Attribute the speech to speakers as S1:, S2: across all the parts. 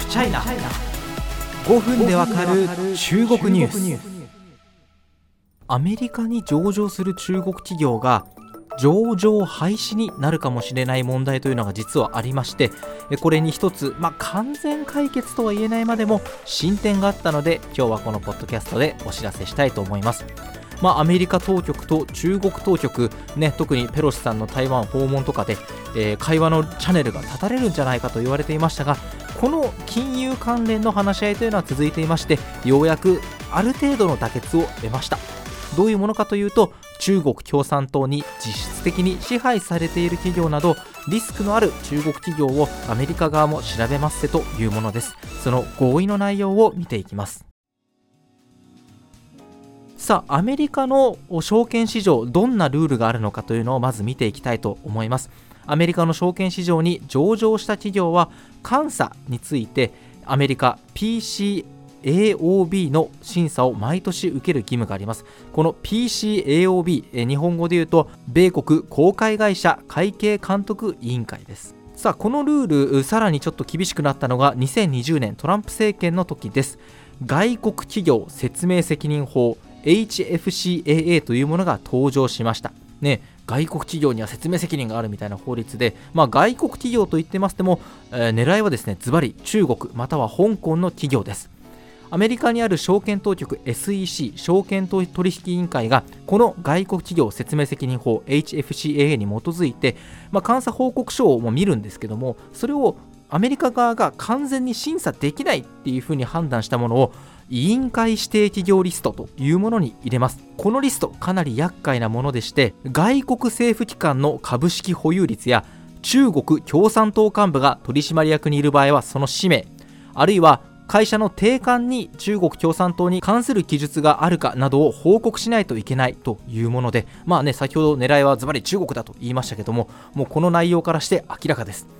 S1: フチャイナ5分でわかる中国ニュース。アメリカに上場する中国企業が上場廃止になるかもしれない問題というのが実はありましてこれに一つ、まあ、完全解決とは言えないまでも進展があったので今日はこのポッドキャストでお知らせしたいと思います。まあ、アメリカ当局と中国当局、ね、特にペロシさんの台湾訪問とかで、えー、会話のチャンネルが断たれるんじゃないかと言われていましたがこの金融関連の話し合いというのは続いていましてようやくある程度の妥結を得ました。どういうものかというと中国共産党に実質的に支配されている企業などリスクのある中国企業をアメリカ側も調べますせというものです。その合意の内容を見ていきます。さあアメリカの証券市場どんなルールがあるのかというのをまず見ていきたいと思います。アメリカの証券市場に上場した企業は監査についてアメリカ PCAOB の審査を毎年受ける義務があります。この PCAOB 日本語で言うと米国公開会社会計監督委員会です。さあこのルールさらにちょっと厳しくなったのが2020年トランプ政権の時です。外国企業説明責任法 HFCAA というものが登場しました。ね、外国企業には説明責任があるみたいな法律で、まあ、外国企業といってましても、えー、狙いはですねズバリ中国または香港の企業です。アメリカにある証券当局 SEC 証券取引委員会がこの外国企業説明責任法 HFCAA に基づいて、まあ、監査報告書をも見るんですけどもそれをアメリカ側が完全に審査できないっていうふうに判断したものを委員会指定企業リストというものに入れます。このリストかなり厄介なものでして外国政府機関の株式保有率や中国共産党幹部が取締役にいる場合はその氏名あるいは会社の定款に中国共産党に関する記述があるかなどを報告しないといけないというものでまあね先ほど狙いはズバリ中国だと言いましたけどももうこの内容からして明らかです。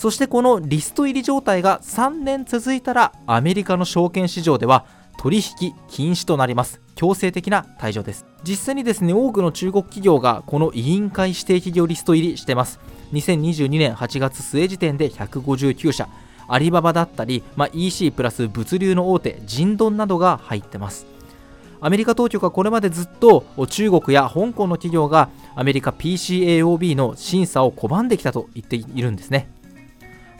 S1: そしてこのリスト入り状態が3年続いたらアメリカの証券市場では取引禁止となります。強制的な退場です。実際にですね多くの中国企業がこの委員会指定企業リスト入りしてます。2022年8月末時点で159社。アリババだったり、まあ、EC プラス物流の大手ジンドンなどが入ってます。アメリカ当局はこれまでずっと中国や香港の企業がアメリカ PCAOB の審査を拒んできたと言っているんですね。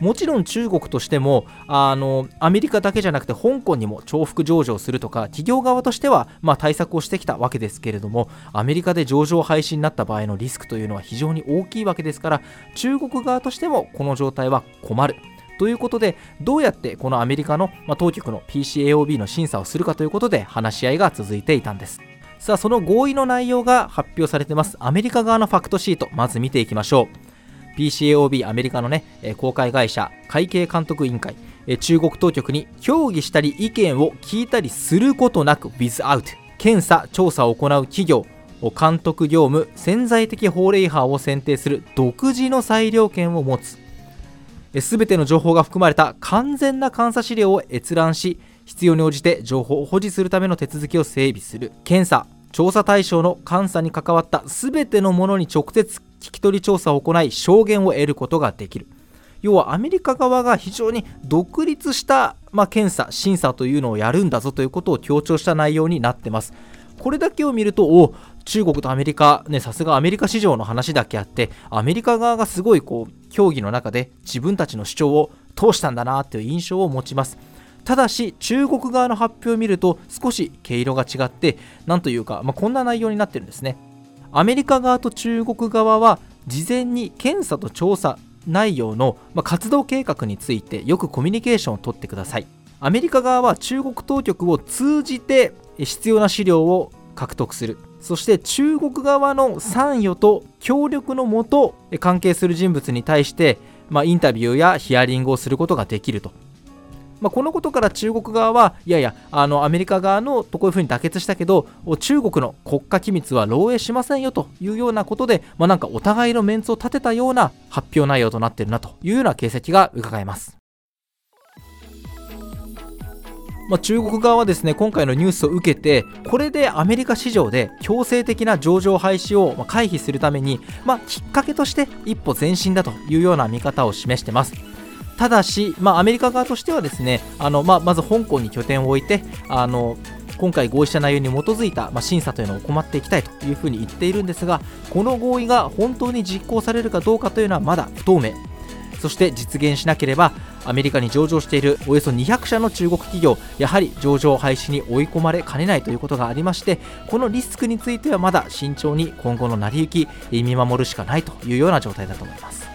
S1: もちろん中国としてもあのアメリカだけじゃなくて香港にも重複上場するとか企業側としては、まあ、対策をしてきたわけですけれどもアメリカで上場廃止になった場合のリスクというのは非常に大きいわけですから中国側としてもこの状態は困る。ということでどうやってこのアメリカの、まあ、当局の PCAOB の審査をするかということで話し合いが続いていたんです。さあその合意の内容が発表されてます。アメリカ側のファクトシートまず見ていきましょう。PCAOB アメリカのね、公開会社会計監督委員会中国当局に協議したり意見を聞いたりすることなく without 検査調査を行う企業監督業務潜在的法令違反を選定する独自の裁量権を持つ。すべての情報が含まれた完全な監査資料を閲覧し必要に応じて情報を保持するための手続きを整備する。検査調査対象の監査に関わったすべてのものに直接聞き取り調査を行い証言を得ることができる。要はアメリカ側が非常に独立した、まあ、検査審査というのをやるんだぞということを強調した内容になってます。これだけを見るとお中国とアメリカねさすがアメリカ市場の話だけあってアメリカ側がすごいこう協議の中で自分たちの主張を通したんだなという印象を持ちます。ただし中国側の発表を見ると少し毛色が違ってなんというか、まあ、こんな内容になってるんですね。アメリカ側と中国側は事前に検査と調査内容の活動計画についてよくコミュニケーションをとってください。アメリカ側は中国当局を通じて必要な資料を獲得する。そして中国側の参与と協力のもと関係する人物に対して、まあ、インタビューやヒアリングをすることができると。まあ、このことから中国側はいやいやあのアメリカ側のとこういうふうに妥結したけど中国の国家機密は漏洩しませんよというようなことで、まあ、なんかお互いのメンツを立てたような発表内容となっているなというような形跡が伺えます。まあ、中国側はですね今回のニュースを受けてこれでアメリカ市場で強制的な上場廃止を回避するために、まあ、きっかけとして一歩前進だというような見方を示してます。ただし、まあ、アメリカ側としてはですねあの、まあ、まず香港に拠点を置いてあの今回合意した内容に基づいた、まあ、審査というのを行っていきたいというふうに言っているんですがこの合意が本当に実行されるかどうかというのはまだ不透明。そして実現しなければアメリカに上場しているおよそ200社の中国企業やはり上場廃止に追い込まれかねないということがありましてこのリスクについてはまだ慎重に今後の成り行き見守るしかないというような状態だと思います。